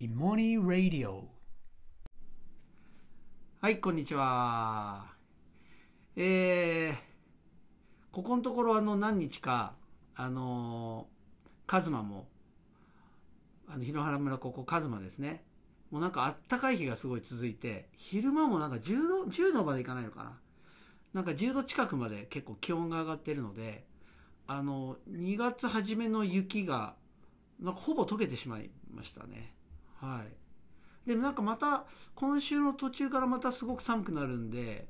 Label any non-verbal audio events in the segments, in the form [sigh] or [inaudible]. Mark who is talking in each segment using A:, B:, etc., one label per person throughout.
A: イモニーラディオ
B: はい、こんにちは。えー、ここのところあの何日か、あの、カズマも、あの、檜原村ここカズマですね。もうなんかあったかい日がすごい続いて、昼間もなんか10度、10度までいかないのかな。なんか10度近くまで結構気温が上がってるので、あの、2月初めの雪が、なんかほぼ溶けてしまいましたね。はい。でもなんかまた今週の途中からまたすごく寒くなるんで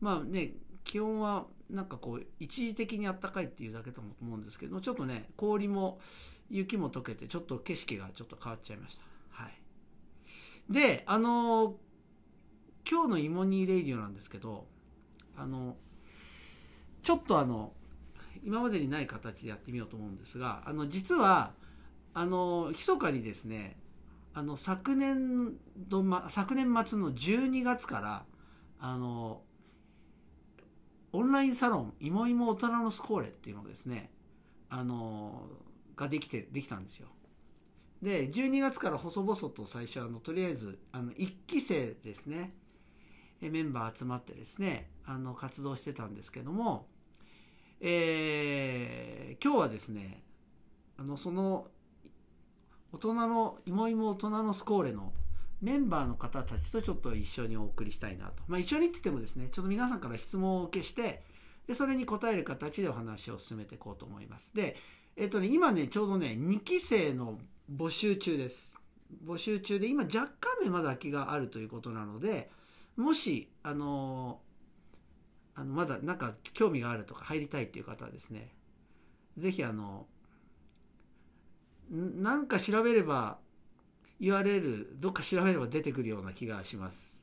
B: まあね気温はなんかこう一時的に暖かいっていうだけと思うんですけどちょっとね氷も雪も溶けてちょっと景色がちょっと変わっちゃいましたはいであの今日の芋煮レイディオなんですけどあのちょっとあの今までにない形でやってみようと思うんですがあの実はあの密かにですねあの昨年度、ま、昨年末の12月からあのオンラインサロン「いもいも大人のスコーレ」っていうのですねあのができてできたんですよ。で12月から細々と最初あのとりあえずあの1期生ですねメンバー集まってですねあの活動してたんですけどもえー、今日はですねあのその大人の芋芋大人のスコーレのメンバーの方たちとちょっと一緒にお送りしたいなと。まあ一緒にって言ってもですね、ちょっと皆さんから質問を受けして、で、それに答える形でお話を進めていこうと思います。で、えっとね、今ね、ちょうどね、2期生の募集中です。募集中で、今若干目まだ空きがあるということなので、もし、あのあのまだなんか興味があるとか入りたいっていう方はですね、ぜひあの、なんか調べれば URL どっか調べれば出てくるような気がします。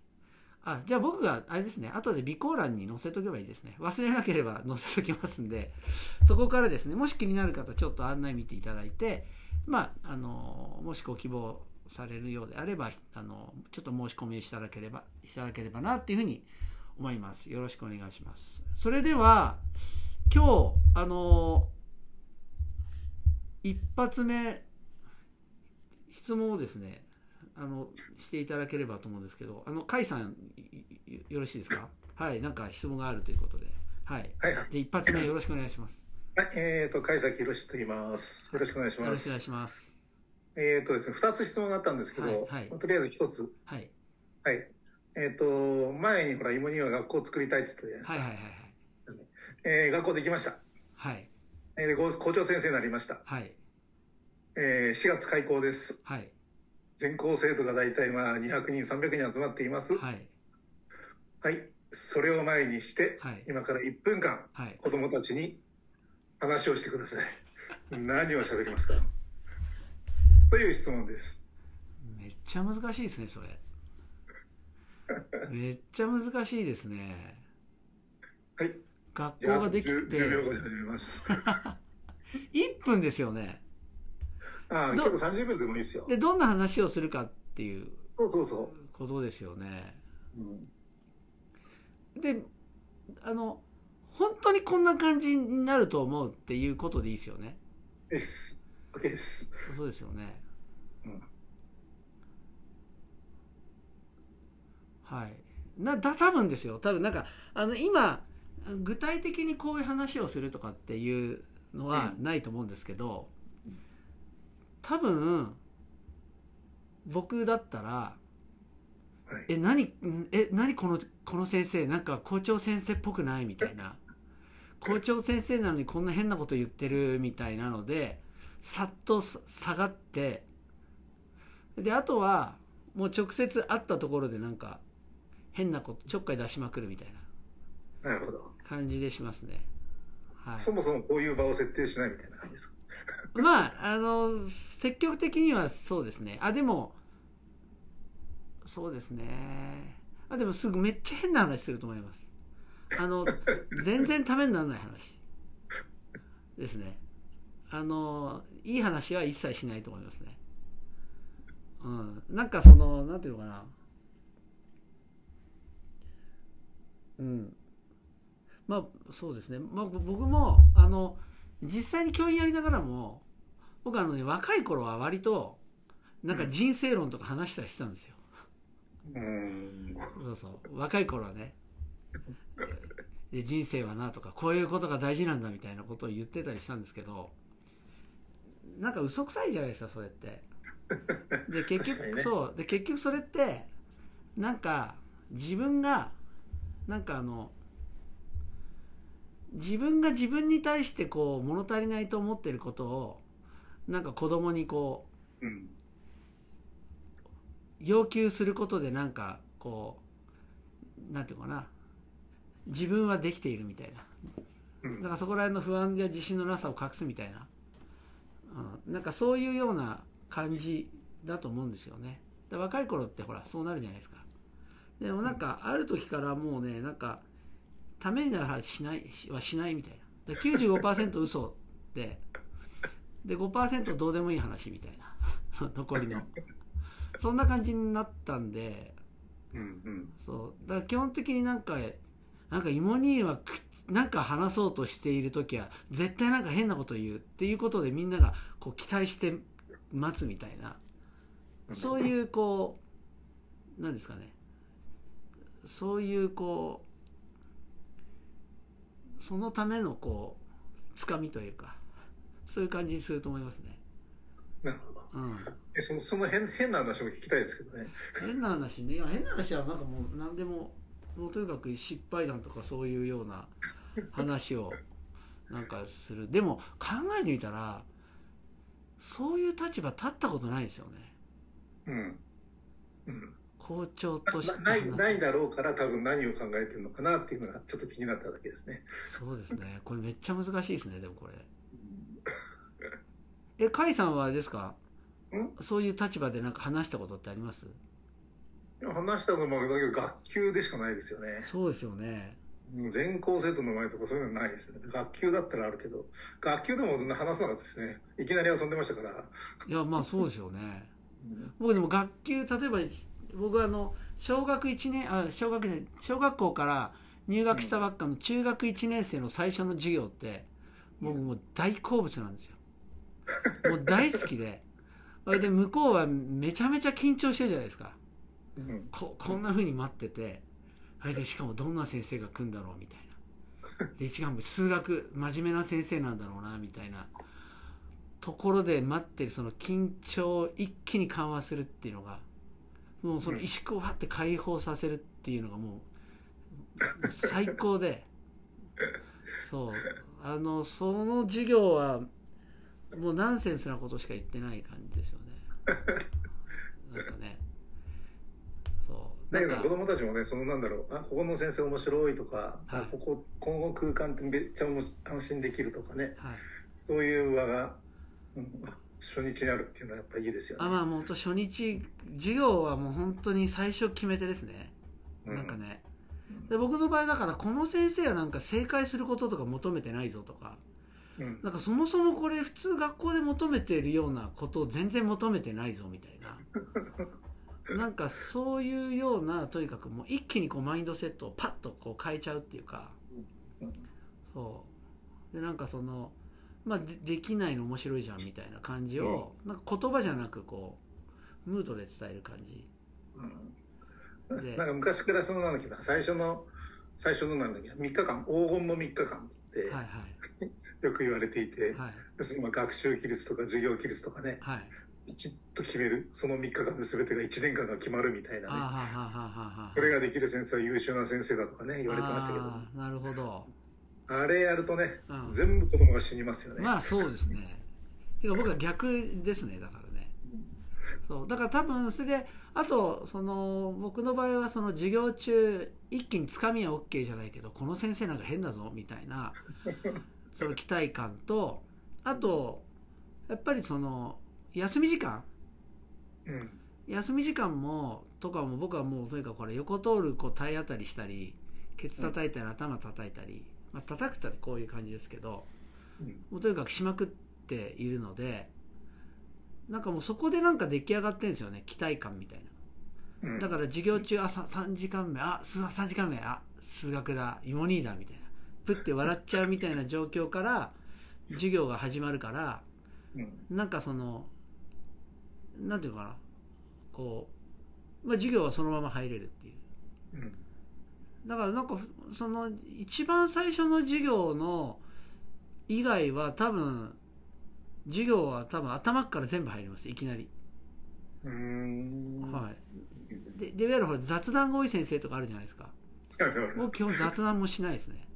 B: あじゃあ僕があれですね。後で備考欄に載せとけばいいですね。忘れなければ載せときますんで。そこからですね。もし気になる方ちょっと案内見ていただいてまああのもしご希望されるようであればあのちょっと申し込みしただければいただければなっていうふうに思います。よろしくお願いします。それでは今日あの一発目質問をですねあのしていただければと思うんですけどあの甲斐さんよろしいですか？はいなんか質問があるということで。はい、はい、で一発目よろしくお願いします。
C: はいえっ、ー、と甲斐崎宏と言います。よろしくお願いします。よろしくお願いします。えっ、ー、とですね二つ質問があったんですけど、はいはい、とりあえず一つ。はい。はい。えっ、ー、と前にほら芋には学校を作りたいって言ったじゃないですか。はいはいはいはい、えー、学校できました。はいえー、校長先生になりましたはいえー、4月開校です。はい。全校生徒が大体まあ200人、300人集まっています。はい。はい。それを前にして、はい、今から1分間、はい、子供たちに話をしてください。[laughs] 何を喋りますかという質問です。
B: めっちゃ難しいですね、それ。[laughs] めっちゃ難しいですね。
C: はい。
B: 学校ができて。10,
C: 10秒後に始めます。[laughs]
B: 1分ですよね。
C: ああ結構30秒でもいいですよ。
B: でどんな話をするかっていう
C: そうそうそう。
B: ことですよね、うん、であの本当にこんな感じになると思うっていうことでいいですよね。
C: です。OK です。
B: そうですよね、うん、はい。なだ多分ですよ。多分なんかあの今具体的にこういう話をするとかっていうのはないと思うんですけど、多分僕だったら「はい、え何え何このこの先生なんか校長先生っぽくない?」みたいな。校長先生なのにこんな変なこと言ってるみたいなのでさっと下がってであとはもう直接会ったところでなんか変なことちょっかい出しまくるみたい
C: ななるほど
B: 感じでしますね、
C: はい、そもそもこういう場を設定しないみたいな感じですか？[laughs]
B: まあ、あの、積極的にはそうですね。あ、でも、そうですね。あ、でもすぐめっちゃ変な話すると思います。あの、[laughs] 全然ためにならない話ですね。あの、いい話は一切しないと思いますね。うん。なんかその、なんていうのかな。うん。まあ、そうですね。まあ、僕も、あの、実際に教員やりながらも僕あのね若い頃は割となんか人生論とか話したりしたんですよ。
C: うん。
B: そうそう。若い頃はね。で人生はなとか、こういうことが大事なんだみたいなことを言ってたりしたんですけど、なんか嘘くさいじゃないですか、それって。で、結局、ね、そう。で、結局それって、なんか、自分が、なんかあの、自分が自分に対してこう物足りないと思ってることをなんか子供にこ
C: う、うん、
B: 要求することでなんかこうなんていうかな。自分はできているみたいな、だからそこら辺の不安や自信のなさを隠すみたいな、うん、なんかそういうような感じだと思うんですよね。若い頃ってほらそうなるじゃないですか。でもなんかある時からもうねなんかためになる話しないはしないみたいな。で95%嘘でで5%どうでもいい話みたいな。[laughs] 残りの。そんな感じになったんで、
C: うんうん、
B: そう。だから基本的になんかなんか芋兄はなんか話そうとしている時は絶対なんか変なこと言うっていうことでみんながこう期待して待つみたいな。そういうこうなんですかね。そういうこうそのためのこうつかみというかそういう感じにすると思いますね。
C: なるほど。
B: うん、
C: えそのその変変な話も聞きたいですけどね。
B: 変な話ね。いや変な話はなんかもう何でももうとにかく失敗談とかそういうような話をなんかする。でも考えてみたらそういう立場立ったことないですよね。
C: うん。うん。
B: 校長として
C: ないないだろうから多分何を考えてるのかなっていうのがちょっと気になっただけですね。
B: そうですね。これめっちゃ難しいですね。でもこれ。[laughs] え、甲斐さんはあれですか？そういう立場でなんか話したことってあります？
C: 話したのもだけど学級でしかないですよね。
B: そうですよね。
C: 全校生徒の前とかそういうのないですね。学級だったらあるけど、学級でも話さなかったですね。いきなり遊んでましたから。
B: いや、まあそうですよね。[laughs] 僕でも学級、例えば僕はあの、小学1年、あ、小学年、小学校から入学したばっかの中学1年生の最初の授業って、僕もう大好物なんですよ。もう大好きで。それで向こうはめちゃめちゃ緊張してるじゃないですか。ここんな風に待ってて、あれでしかもどんな先生が来るんだろうみたいな。で、しかも数学、真面目な先生なんだろうな、みたいな。ところで待ってるその緊張を一気に緩和するっていうのが、もうその萎縮をはって解放させるっていうのがもう、最高で、そう。あの、その授業はもうナンセンスなことしか言ってない感じですよね。なんかね。そう。
C: だけど子供たちもね、そのなんだろう、あ、ここの先生面白いとか、はい、あ、ここ、今後空間ってめっちゃ安心できるとかね。
B: はい、
C: そういう場が、うん、初日にあるっていうのはやっぱりいいですよね。
B: あ、まあもう初日、授業はもう本当に最初決めてですね。なんかね。で僕の場合だからこの先生はなんか正解することとか求めてないぞとか、なんかそもそもこれ普通学校で求めているようなことを全然求めてないぞみたいな。[laughs] なんかそういうようなとにかくもう一気にこうマインドセットをパッとこう変えちゃうっていうか。そう。でなんかそのまあでできないの面白いじゃんみたいな感じを、なんか言葉じゃなくこうムードで伝える感じ、
C: うん、なんか昔からそのなんだっけ最初の最初のなんだっけ3日間黄金の3日間っつって、
B: はいはい。[laughs]
C: よく言われていて、
B: はい、
C: 要するに学習規律とか授業規律とかね、
B: はい、
C: ちっと決めるその3日間で全てが1年間が決まるみたいな
B: ね。
C: それができる先生は優秀な先生だとかね言われてましたけど。
B: なるほど
C: あれやるとね、うん、全部子供が死にますよね。
B: まあそうですね。てか僕は逆ですねだからね、そう。だから多分それであとその僕の場合はその授業中一気につかみは OK じゃないけどこの先生なんか変だぞみたいな [laughs] その期待感とあとやっぱりその休み時間、
C: うん、
B: 休み時間もとかも僕はもうとにかくこれ横通るこう体当たりしたりケツ叩いたり頭叩いたり、まあ叩くってこういう感じですけど、
C: うん、
B: もうとにかくしまくっているのでなんかもうそこでなんか出来上がってるんですよね期待感みたいな、うん、だから授業中あ 3, 3時間目あ3時間目あ数学だ芋兄だみたいな。プって笑っちゃうみたいな状況から授業が始まるから、なんかそのなんていうかなこう、まあ、授業はそのまま入れるっていう、うん、だからなんかその一番最初の授業の以外は多分授業は多分頭から全部入りますいきなり。はい。ででいわゆる雑談が多い先生とかあるじゃないですか。僕基本雑談もしないですね。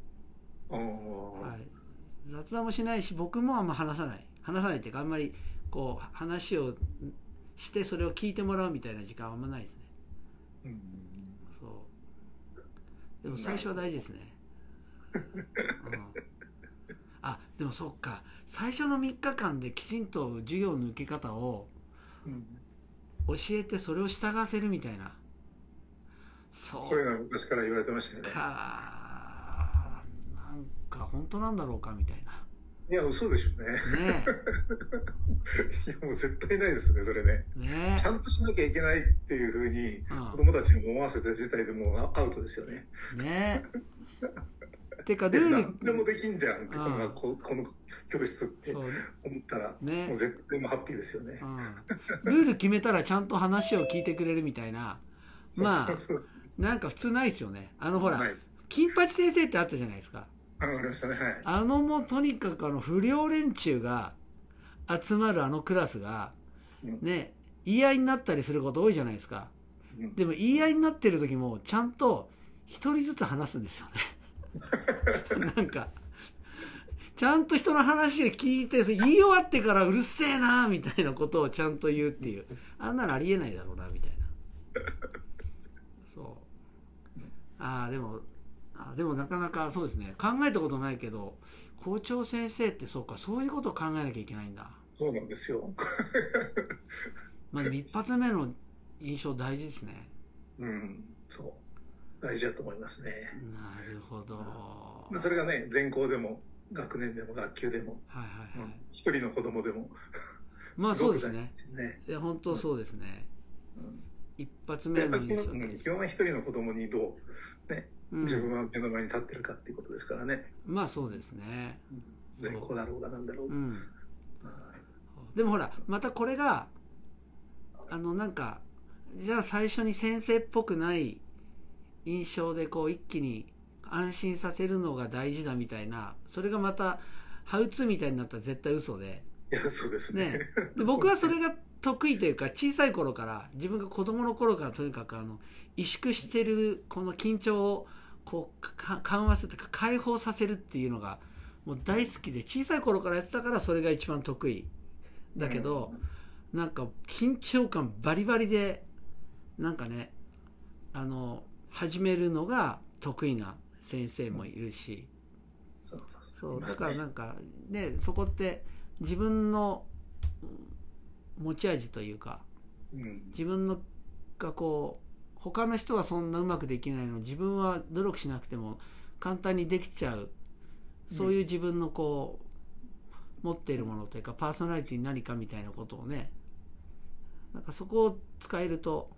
B: はい、雑談もしないし僕もあんま話さない。話さないっていうかあんまりこう話をしてそれを聞いてもらうみたいな時間はあんまないですね、うん、でも最初は大事ですね、うん、あでもそっか。最初の3日間できちんと授業の受け方を教えてそれを従わせるみたいな。
C: そうそういうのは昔から言われてましたよね。か。
B: か本当なんだろうかみたいな。
C: いや、嘘でしょうね。ね [laughs] いや、もう絶対ないですね、それね。ねちゃんとしなきゃいけないっていうふうに、子供たちに思わせた事態でもうアウトですよね。
B: ね [laughs] てか
C: ルール何でもできんじゃんこのここの教室って思ったら、ね、もう絶対もハッピーですよね、
B: うん、ルール決めたらちゃんと話を聞いてくれるみたいな。まあなんか普通ないですよね。あのほら、はい、金八先生ってあったじゃないですか
C: あ、
B: のもうとにかくあの不良連中が集まるあのクラスが、ね、言い合いになったりすること多いじゃないですか。でも言い合いになってる時もちゃんと一人ずつ話すんですよね。なんか、ちゃんと人の話を聞いて、言い終わってからうるせえなみたいなことをちゃんと言うっていう。あんなのありえないだろうな、みたいな。そう。ああ、でも、あでもなかなかそうですね。考えたことないけど校長先生ってそうかそういうことを考えなきゃいけないんだ。
C: そうなんですよ。
B: まあ一発目の印象大事ですね。
C: うんそう。大事だと思いますね。
B: なるほど、
C: まあ、それがね全校でも学年でも学級でもはいはいはい、一、人の子供でも。
B: まあそうですね。ねいや本当そうですね、うん、一発目の印象
C: 基本は一人の子供にどうね自分は目の前に立ってるかっていうことですからね。
B: まあそうですね。
C: 善行だろうがなんだろうが。うん、
B: でもほら、またこれが、あのなんか、じゃあ最初に先生っぽくない印象でこう一気に安心させるのが大事だみたいな、それがまた、ハウツーみたいになったら絶対嘘で。
C: いや、そうですね。ね
B: で僕はそれが得意というか、小さい頃から、自分が子供の頃からとにかくあの、萎縮してるこの緊張をこう緩和するとか解放させるっていうのがもう大好きで小さい頃からやってたからそれが一番得意だけど、うん、なんか緊張感バリバリでなんかねあの始めるのが得意な先生もいるし、うん、そうだからなんかねそこって自分の持ち味というか、うん、自分のがこう他の人はそんなうまくできないの。自分は努力しなくても簡単にできちゃう。そういう自分のこう、持っているものというかパーソナリティ何かみたいなことをね。なんかそこを使えると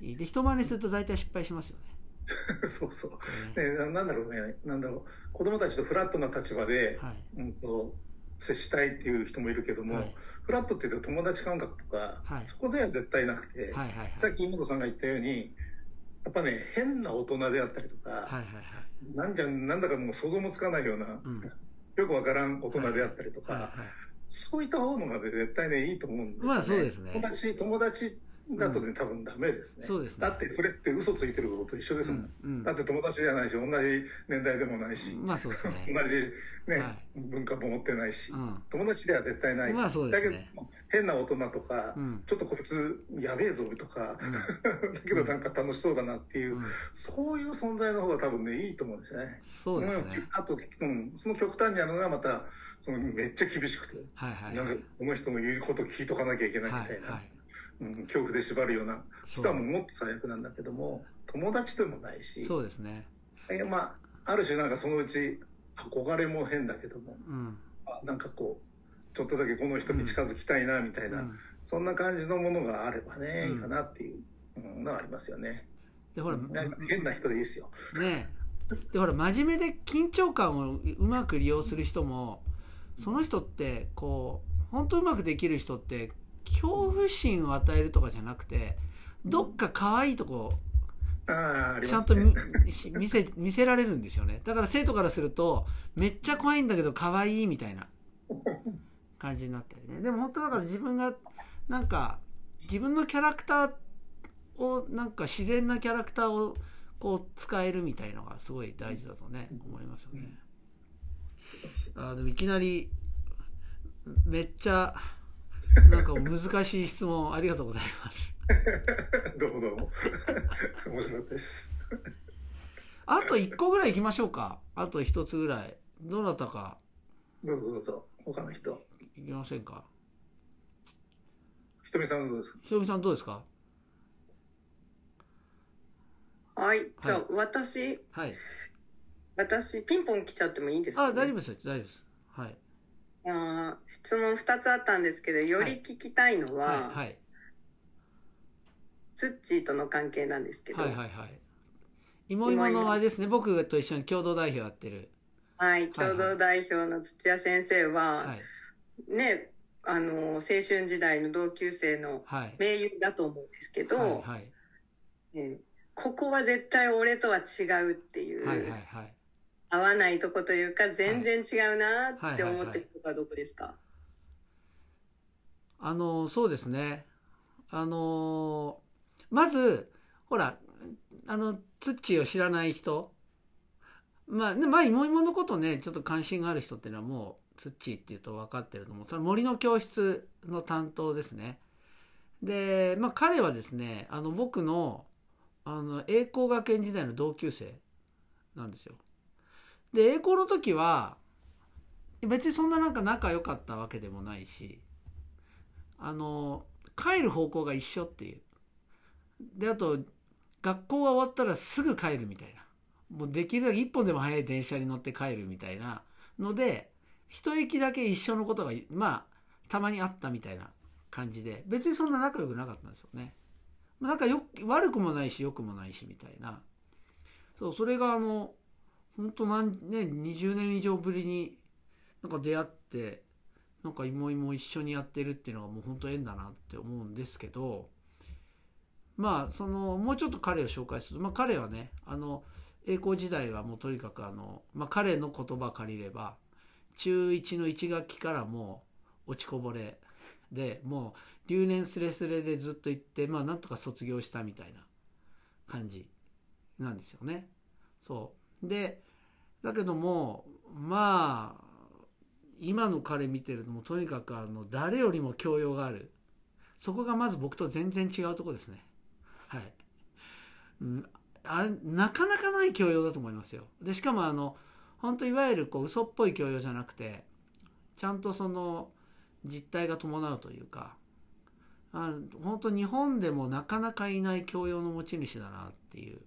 B: いい、で人真似すると大体失敗しますよね。[laughs]
C: そうそう。ね、なんだろうね、なんだろう、子供たちとフラットな立場で、はい、うんと、接したいっていう人もいるけども、はい、フラットっていうと友達感覚とか、はい、そこでは絶対なくて、はいはいはい、さっき妹さんが言ったようにやっぱね変な大人であったりとか、はいはいはい、なんじゃなんだかもう想像もつかないような、うん、よくわからん大人であったりとか、はいはいはい、そういった方のが絶対ねいいと思うんです
B: ね。まあね。
C: 友達友達だとね、多分ダメですね。
B: そうです、
C: ね、だってそれって嘘ついてることと一緒ですもん。うんうん、だって友達じゃないし、同じ年代でもないし、
B: まあそうですね。[laughs]
C: 同じね、はい、文化も持ってないし、うん、友達では絶対ない。
B: まあそうですね。
C: だけど、変な大人とか、うん、ちょっとこいつやべえぞとか、[laughs] だけどなんか楽しそうだなっていう、そういう存在の方が多分ね、いいと思うんですよね。
B: そうですね。
C: あと、うん、その極端にあるのがまた、そのめっちゃ厳しくて、はいはい、はい、なんかこの人の言うこと聞いとかなきゃいけないみたいな。はいはいうん、恐怖で縛るような。しかももっと最悪なんだけども友達でもないし。
B: そうですね。
C: えまあある種なんかそのうち憧れも変だけども、うん、あなんかこうちょっとだけこの人に近づきたいなみたいな、うん、そんな感じのものがあればね、うん、いいかなっていうのはありますよね。でほら変な人でいいですよ。
B: ねでほら真面目で緊張感をうまく利用する人もその人ってこう本当うまくできる人って恐怖心を与えるとかじゃなくてどっか可愛いとこちゃんと見せ見せられるんですよね。だから生徒からするとめっちゃ怖いんだけど可愛いみたいな [laughs] 感じになったりね。でも本当だから自分がなんか自分のキャラクターをなんか自然なキャラクターをこう使えるみたいのがすごい大事だとね思いますよね。あでもいきなりめっちゃ [laughs] なんか難しい質問ありがとうございます。[laughs]
C: どうもどうも。[laughs] 面白かったです。
B: あと1個ぐらい行きましょうか。あと1つぐらい。どなたか。
C: どうぞどうぞ。他の人。
B: いきませんか。
C: ひとみさんどうですか？
B: ひとみさんどうですか？
A: はい。じゃあ、私。はい。私、ピンポン来ちゃってもいいですか、
B: ね、あ、大丈夫です。大丈夫です。はい。
A: あ質問2つあったんですけど、より聞きたいのは、はい、はい。はいツッチーとの関係なんですけど。はいはいはい。
B: 芋芋のあれですね、僕と一緒に共同代表やってる。
A: はい、共同代表の土屋先生は、はい、ね、あの、青春時代の同級生の盟友だと思うんですけど、はいはい、ね、ここは絶対俺とは違うっていう、はいはいはい、合わないとこというか、全然違うなって思ってるとこはどこですか、
B: あの、そうですね。あのまず、ほら、あの、ツッチーを知らない人、まあ、ね、まあ、芋芋のことね、ちょっと関心がある人っていうのはもう、ツッチーっていうと分かってると思う。その森の教室の担当ですね。で、まあ、彼はですね、あの、僕の、あの、栄光学園時代の同級生なんですよ。で、栄光の時は、別にそんななんか仲良かったわけでもないし、あの、帰る方向が一緒っていう。で、あと、学校が終わったらすぐ帰るみたいな。もうできるだけ一本でも早い電車に乗って帰るみたいなので、一駅だけ一緒のことが、まあ、たまにあったみたいな感じで、別にそんな仲良くなかったんですよね。なんかよ、悪くもないし、良くもないし、みたいな。そう、それがあの、本当何、ね、20年以上ぶりになんか出会って、なんか芋芋一緒にやってるっていうのがもう本当縁だなって思うんですけど、まあそのもうちょっと彼を紹介すると、まあ、彼はねあの栄光時代はもうとにかくあの、まあ、彼の言葉借りれば中1の1学期からもう落ちこぼれでもう留年すれすれでずっと行ってまあなんとか卒業したみたいな感じなんですよね。そうでだけどもまあ今の彼見てるともとにかくあの誰よりも教養があるそこがまず僕と全然違うとこですね。はい。うん、あなかなかない教養だと思いますよ。で、しかもあの、本当いわゆるこう嘘っぽい教養じゃなくて、ちゃんとその実態が伴うというか、あ本当日本でもなかなかいない教養の持ち主だなっていう。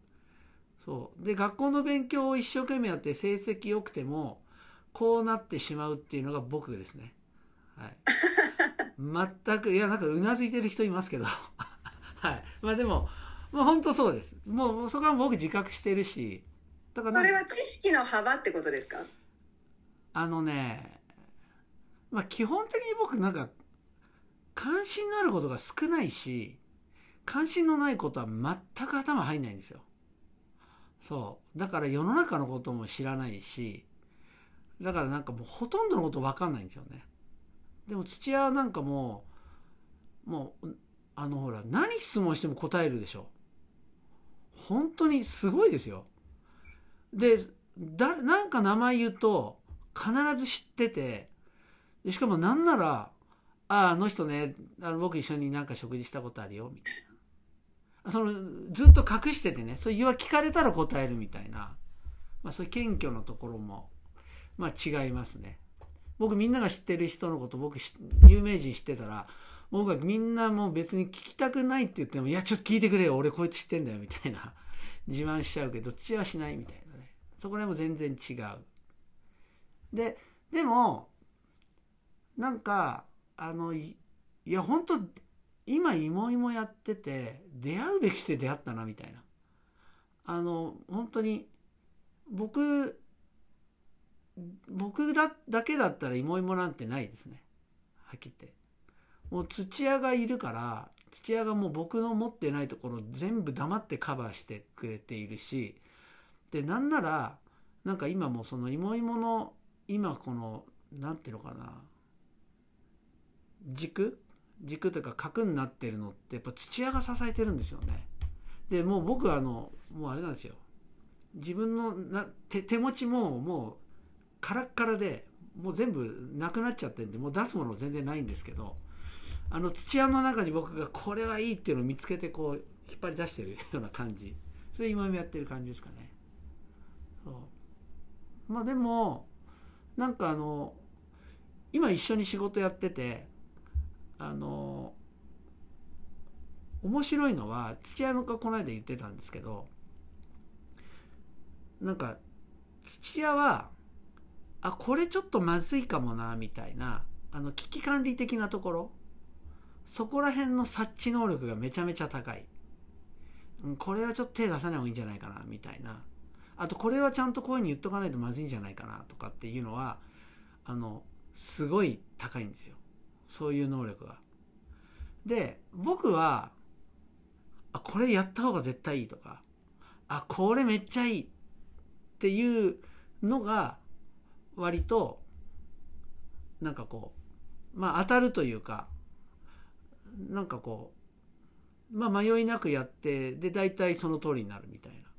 B: そう。で、学校の勉強を一生懸命やって成績良くても、こうなってしまうっていうのが僕ですね。はい。[laughs] 全く、いや、なんかうなずいてる人いますけど。[laughs] はい。まあでも、まあ本当そうです。もうそこは僕自覚してるし。
A: だからそれは知識の幅ってことですか？
B: あのね、まあ基本的に僕なんか関心のあることが少ないし、関心のないことは全く頭入んないんですよ。そう。だから世の中のことも知らないし、だからなんかもうほとんどのこと分かんないんですよね。でも土屋なんかもう、もうあのほら何質問しても答えるでしょ本当にすごいですよでだなんか名前言うと必ず知っててしかもなんなら「あああの人ねあの僕一緒になんか食事したことあるよ」みたいなそのずっと隠しててねそういう聞かれたら答えるみたいな、まあ、そういう謙虚なところも、まあ、違いますね僕みんなが知ってる人のこと僕有名人知ってたら僕はみんなもう別に聞きたくないって言っても、いや、ちょっと聞いてくれよ、俺こいつ知ってんだよ、みたいな自慢しちゃうけど、どっちはしないみたいなね。そこでも全然違う。で、でも、なんか、あの、いや、本当今、芋芋やってて、出会うべきして出会ったな、みたいな。あの、本当に、僕、僕だだけだったら芋芋なんてないですね。はっきり言って。もう土屋がいるから土屋がもう僕の持ってないところ全部黙ってカバーしてくれているしでなんならなんか今もその芋芋の今この何ていうのかな軸軸というか核になってるのってやっぱ土屋が支えてるんですよね。でもう僕はあのもうあれなんですよ。自分のな手手持ちももうカラッカラでもう全部なくなっちゃってるんでもう出すもの全然ないんですけどあの土屋の中に僕がこれはいいっていうのを見つけてこう引っ張り出してるような感じ。それ今もやってる感じですかね。そう。まあでもなんかあの今一緒に仕事やっててあの面白いのは土屋のがこの間言ってたんですけどなんか土屋はあこれちょっとまずいかもなみたいなあの危機管理的なところそこら辺の察知能力がめちゃめちゃ高い、うん、これはちょっと手出さない方がいいんじゃないかなみたいな。あとこれはちゃんとこういうふうに言っとかないとまずいんじゃないかなとかっていうのはあのすごい高いんですよ。そういう能力が。で僕はあこれやった方が絶対いいとかあこれめっちゃいいっていうのが割となんかこうまあ当たるというかなんかこうまあ迷いなくやってで大体その通りになるみたいな。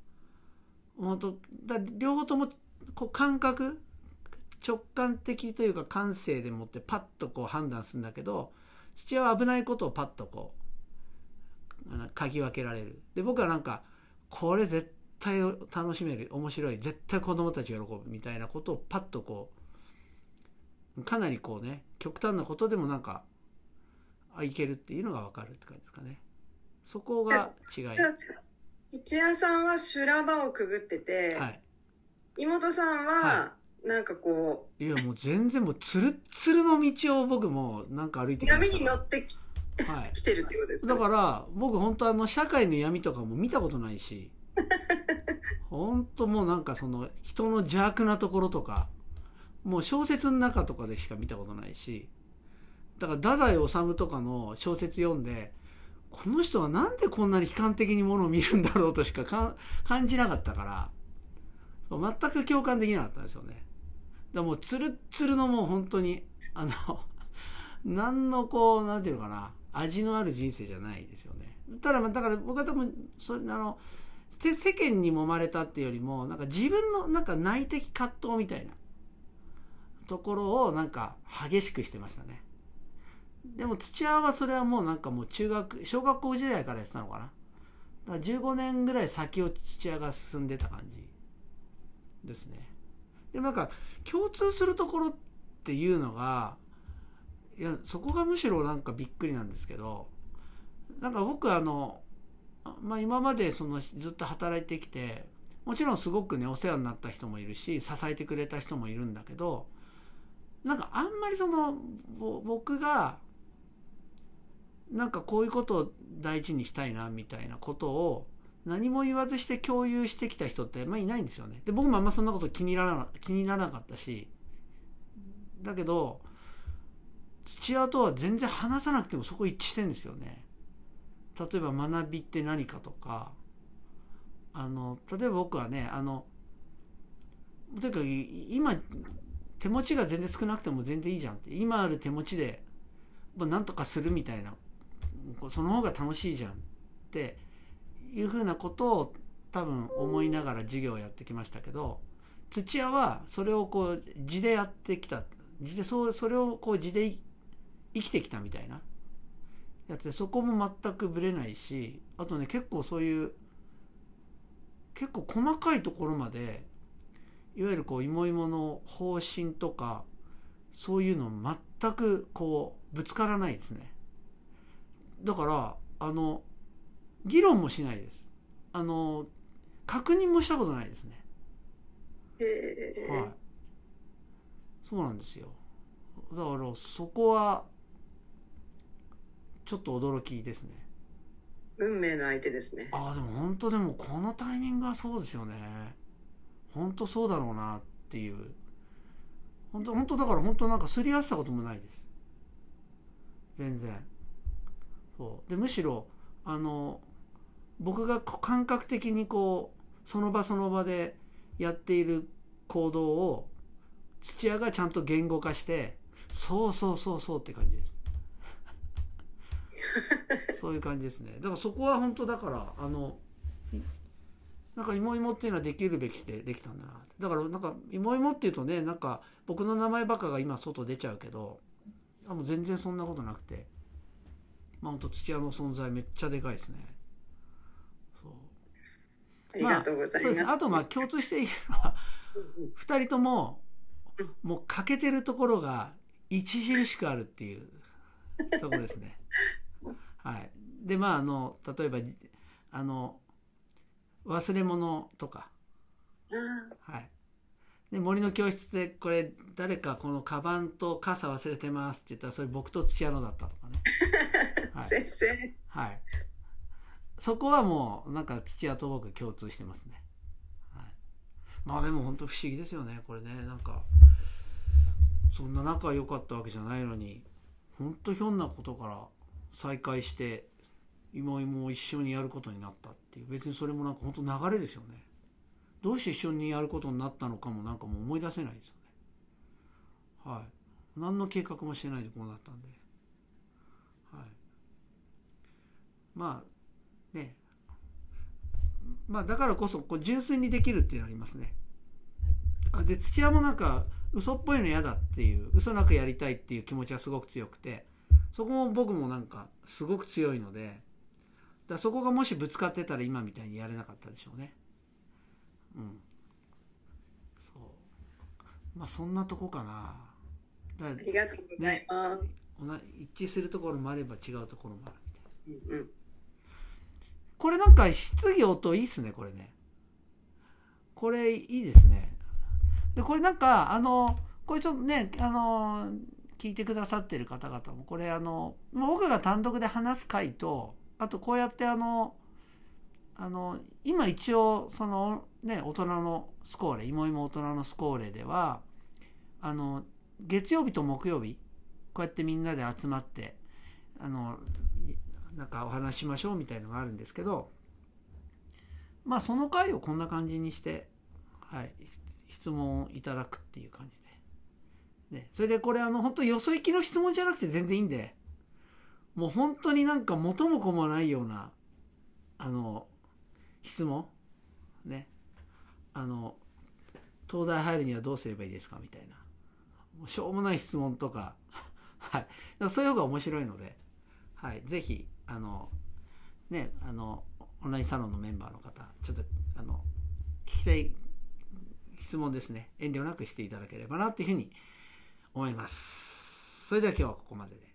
B: 本当だ両方ともこう感覚直感的というか感性でもってパッとこう判断するんだけど父親は危ないことをパッとこう嗅ぎ分けられる。で僕はなんかこれ絶対楽しめる面白い絶対子供たちが喜ぶみたいなことをパッとこうかなりこうね極端なことでもなんかあいけるっていうのが分かるって感じですかね。そこが違い。[laughs]
A: 一夜さんは修羅場をくぐってて、はい、妹さんは、はい、なんかこ
B: う。いやもう全然もうつるつるの道を僕もなんか歩いて
A: きました。に乗ってき,、はい、来てるってことです
B: か、ね、だから僕本当あの社会の闇とかも見たことないし。本当もうなんかその人の邪悪なところとかもう小説の中とかでしか見たことないし。だから太宰治とかの小説読んでこの人はなんでこんなに悲観的にものを見るんだろうとしか感じなかったから全く共感できなかったんですよね。だもうツルツルのもう本当にあの [laughs] 何のこうなんていうのかな味のある人生じゃないですよね。ただだから僕は多分それあの世間に揉まれたっていうよりもなんか自分のなんか内的葛藤みたいなところをなんか激しくしてましたね。でも土屋はそれはもうなんかもう中学小学校時代からやってたのかな。だから15年ぐらい先を土屋が進んでた感じですね。でもなんか共通するところっていうのがいやそこがむしろなんかびっくりなんですけどなんか僕あのまあ、今までそのずっと働いてきてもちろんすごくねお世話になった人もいるし支えてくれた人もいるんだけどなんかあんまりその僕がなんかこういうことを大事にしたいなみたいなことを何も言わずして共有してきた人ってあんまいないんですよね。で僕もあんまそんなこと気にならな気にならなかったしだけど土屋とは全然話さなくてもそこ一致してんですよね。例えば学びって何かとかあの例えば僕はねあのというか今手持ちが全然少なくても全然いいじゃんって今ある手持ちでなんとかするみたいなその方が楽しいじゃんっていうふうなことを多分思いながら授業をやってきましたけど土屋はそれをこう字でやってきた。字でそうそれをこう字で生きてきたみたいな。やつでそこも全くぶれないしあとね結構そういう結構細かいところまでいわゆるこう芋芋の方針とかそういうの全くこうぶつからないですね。だからあの議論もしないです。あの確認もしたことないですね。はい。そうなんですよ。だからそこはちょっと驚きですね。
A: 運命の相手ですね。
B: ああでも本当でもこのタイミングはそうですよね。本当そうだろうなっていう。本当本当だから本当なんかすり合わせたこともないです。全然。そう。でむしろあの僕が感覚的にこうその場その場でやっている行動を土屋がちゃんと言語化してそうそうそうそうって感じです。[laughs] そういう感じですね。だからそこは本当だからあのなんか芋芋っていうのはできるべきでできたんだなだからなんか芋芋っていうとねなんか僕の名前ばっかが今外出ちゃうけどあもう全然そんなことなくて。まあ本当土屋の存在めっちゃでかいですね
A: ありがとうございます、まあ、
B: あとまあ共通しているのは2人とももう欠けてるところが著しくあるっていうところですね。[laughs] はい、でまああの例えばあの忘れ物とか、はい、で森の教室でこれ誰かこのカバンと傘忘れてますって言ったらそれ僕と土屋のだったとかね、[laughs]
A: はい、先生。
B: はいそこはもうなんか土屋と僕共通してますね、はい、まあでも本当不思議ですよね。これね。なんかそんな仲良かったわけじゃないのに本当ひょんなことから再会して今も一緒にやることになったっていう。別にそれもなんか本当流れですよね。どうして一緒にやることになったのかもなんかもう思い出せないですよね。はい。何の計画もしてないでこうなったんで。はい。まあね。まあだからこそこう純粋にできるっていうのありますね。あで土屋もなんか嘘っぽいの嫌だっていう嘘なくやりたいっていう気持ちはすごく強くてそこも僕もなんかすごく強いのでだそこがもしぶつかってたら今みたいにやれなかったでしょうね。うん。そう。まあそんなとこかな。
A: だありがとうございます、
B: ね、一致するところもあれば違うところもある
A: みたいな、うんうん、
B: これなんか質疑応答いいっすねこれね。これいいですね。でこれなんかあのこれちょっとねあの聞いてくださってる方々もこれあの僕が単独で話す回とあとこうやってあのあの今一応そのね大人のスコーレ芋芋大人のスコーレではあの月曜日と木曜日こうやってみんなで集まってあのなんかお話しましょうみたいのがあるんですけどまあその回をこんな感じにしてはい質問いただくっていう感じで。ね、それでこれあの本当よそ行きの質問じゃなくて全然いいんでもう本当になんか元も子もないようなあの質問ね。あの東大入るにはどうすればいいですかみたいな。もうしょうもない質問とか。[laughs] はい。そういう方が面白いので、はい、ぜひあのねあのオンラインサロンのメンバーの方ちょっとあの聞きたい質問ですね遠慮なくしていただければなっていうふうに思います。それでは今日はここまでで。